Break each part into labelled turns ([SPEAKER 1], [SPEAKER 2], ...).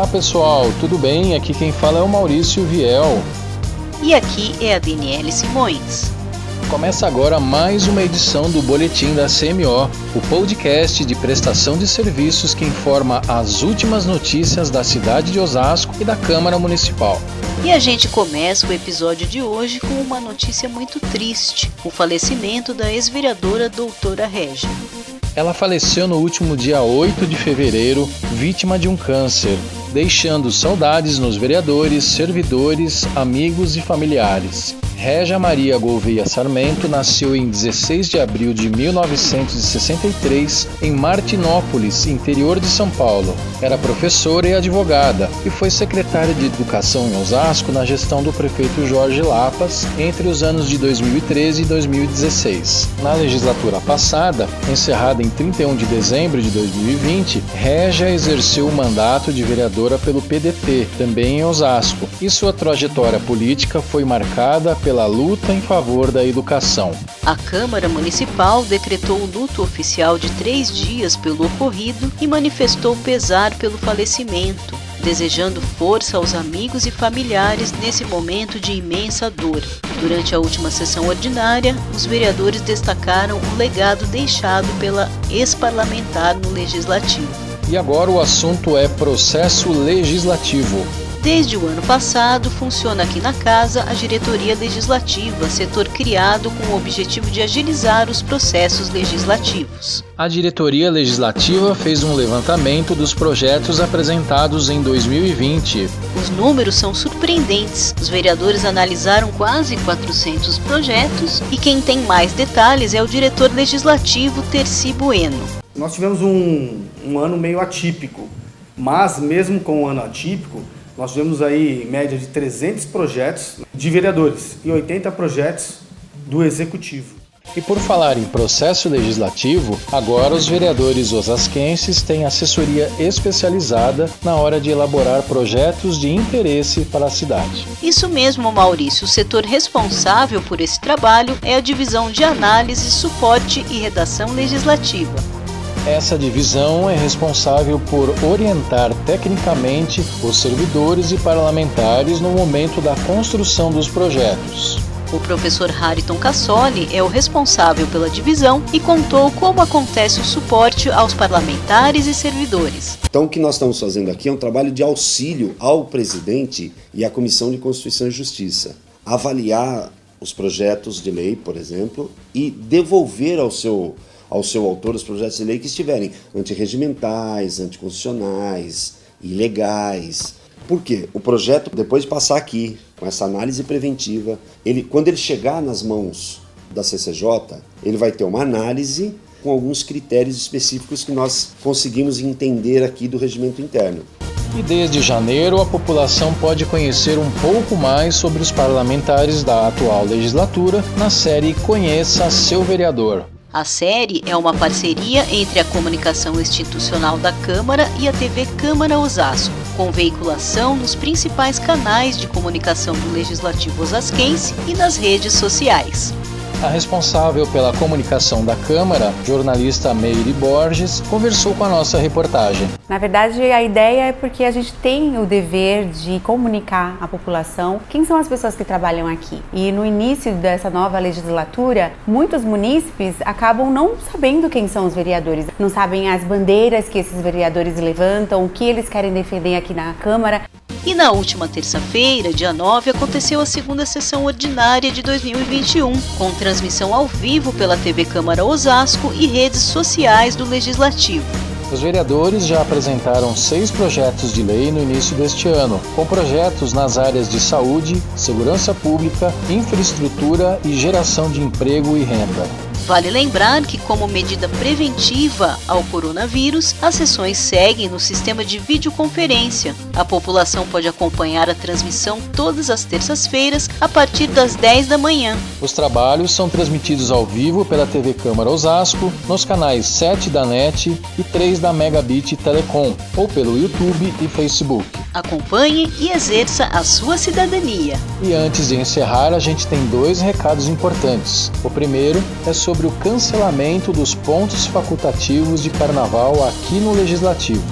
[SPEAKER 1] Olá pessoal, tudo bem? Aqui quem fala é o Maurício Viel.
[SPEAKER 2] E aqui é a Daniele Simões.
[SPEAKER 1] Começa agora mais uma edição do Boletim da CMO, o podcast de prestação de serviços que informa as últimas notícias da cidade de Osasco e da Câmara Municipal.
[SPEAKER 2] E a gente começa o episódio de hoje com uma notícia muito triste: o falecimento da ex-vereadora doutora Régia.
[SPEAKER 1] Ela faleceu no último dia 8 de fevereiro, vítima de um câncer, deixando saudades nos vereadores, servidores, amigos e familiares. Régia Maria Gouveia Sarmento nasceu em 16 de abril de 1963 em Martinópolis, interior de São Paulo. Era professora e advogada e foi secretária de Educação em Osasco na gestão do prefeito Jorge Lapas entre os anos de 2013 e 2016. Na legislatura passada, encerrada em 31 de dezembro de 2020, Régia exerceu o mandato de vereadora pelo PDT, também em Osasco, e sua trajetória política foi marcada pela pela luta em favor da educação.
[SPEAKER 2] A Câmara Municipal decretou o luto oficial de três dias pelo ocorrido e manifestou pesar pelo falecimento, desejando força aos amigos e familiares nesse momento de imensa dor. Durante a última sessão ordinária, os vereadores destacaram o legado deixado pela ex-parlamentar no Legislativo.
[SPEAKER 1] E agora o assunto é processo legislativo.
[SPEAKER 2] Desde o ano passado, funciona aqui na casa a Diretoria Legislativa, setor criado com o objetivo de agilizar os processos legislativos.
[SPEAKER 1] A Diretoria Legislativa fez um levantamento dos projetos apresentados em 2020.
[SPEAKER 2] Os números são surpreendentes. Os vereadores analisaram quase 400 projetos e quem tem mais detalhes é o diretor legislativo Terci Bueno.
[SPEAKER 3] Nós tivemos um, um ano meio atípico, mas mesmo com o um ano atípico, nós tivemos aí em média de 300 projetos de vereadores e 80 projetos do executivo.
[SPEAKER 1] E por falar em processo legislativo, agora os vereadores osasquenses têm assessoria especializada na hora de elaborar projetos de interesse para a cidade.
[SPEAKER 2] Isso mesmo, Maurício. O setor responsável por esse trabalho é a divisão de análise, suporte e redação legislativa.
[SPEAKER 1] Essa divisão é responsável por orientar tecnicamente os servidores e parlamentares no momento da construção dos projetos.
[SPEAKER 2] O professor Hariton Cassoli é o responsável pela divisão e contou como acontece o suporte aos parlamentares e servidores.
[SPEAKER 4] Então, o que nós estamos fazendo aqui é um trabalho de auxílio ao presidente e à Comissão de Constituição e Justiça. Avaliar os projetos de lei, por exemplo, e devolver ao seu ao seu autor os projetos de lei que estiverem antirregimentais, anticonstitucionais, ilegais. Por quê? O projeto, depois de passar aqui, com essa análise preventiva, ele, quando ele chegar nas mãos da CCJ, ele vai ter uma análise com alguns critérios específicos que nós conseguimos entender aqui do regimento interno.
[SPEAKER 1] E desde janeiro, a população pode conhecer um pouco mais sobre os parlamentares da atual legislatura na série Conheça seu vereador.
[SPEAKER 2] A série é uma parceria entre a comunicação institucional da Câmara e a TV Câmara Osasco, com veiculação nos principais canais de comunicação do Legislativo Osasquense e nas redes sociais.
[SPEAKER 1] A responsável pela comunicação da Câmara, jornalista Meire Borges, conversou com a nossa reportagem.
[SPEAKER 5] Na verdade, a ideia é porque a gente tem o dever de comunicar à população quem são as pessoas que trabalham aqui. E no início dessa nova legislatura, muitos munícipes acabam não sabendo quem são os vereadores, não sabem as bandeiras que esses vereadores levantam, o que eles querem defender aqui na Câmara.
[SPEAKER 2] E na última terça-feira, dia 9, aconteceu a segunda sessão ordinária de 2021, com transmissão ao vivo pela TV Câmara Osasco e redes sociais do Legislativo.
[SPEAKER 1] Os vereadores já apresentaram seis projetos de lei no início deste ano, com projetos nas áreas de saúde, segurança pública, infraestrutura e geração de emprego e renda.
[SPEAKER 2] Vale lembrar que, como medida preventiva ao coronavírus, as sessões seguem no sistema de videoconferência. A população pode acompanhar a transmissão todas as terças-feiras a partir das 10 da manhã.
[SPEAKER 1] Os trabalhos são transmitidos ao vivo pela TV Câmara Osasco, nos canais 7 da NET e 3 da Megabit Telecom, ou pelo YouTube e Facebook.
[SPEAKER 2] Acompanhe e exerça a sua cidadania.
[SPEAKER 1] E antes de encerrar, a gente tem dois recados importantes. O primeiro é sobre o cancelamento dos pontos facultativos de carnaval aqui no Legislativo.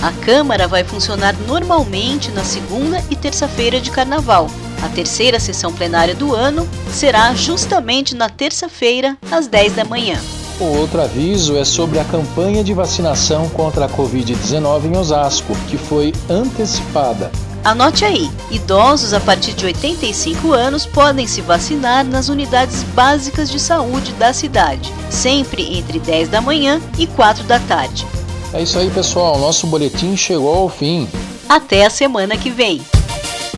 [SPEAKER 2] A Câmara vai funcionar normalmente na segunda e terça-feira de carnaval. A terceira sessão plenária do ano será justamente na terça-feira, às 10 da manhã.
[SPEAKER 1] O outro aviso é sobre a campanha de vacinação contra a Covid-19 em Osasco, que foi antecipada.
[SPEAKER 2] Anote aí: idosos a partir de 85 anos podem se vacinar nas unidades básicas de saúde da cidade, sempre entre 10 da manhã e 4 da tarde.
[SPEAKER 1] É isso aí, pessoal. Nosso boletim chegou ao fim.
[SPEAKER 2] Até a semana que vem.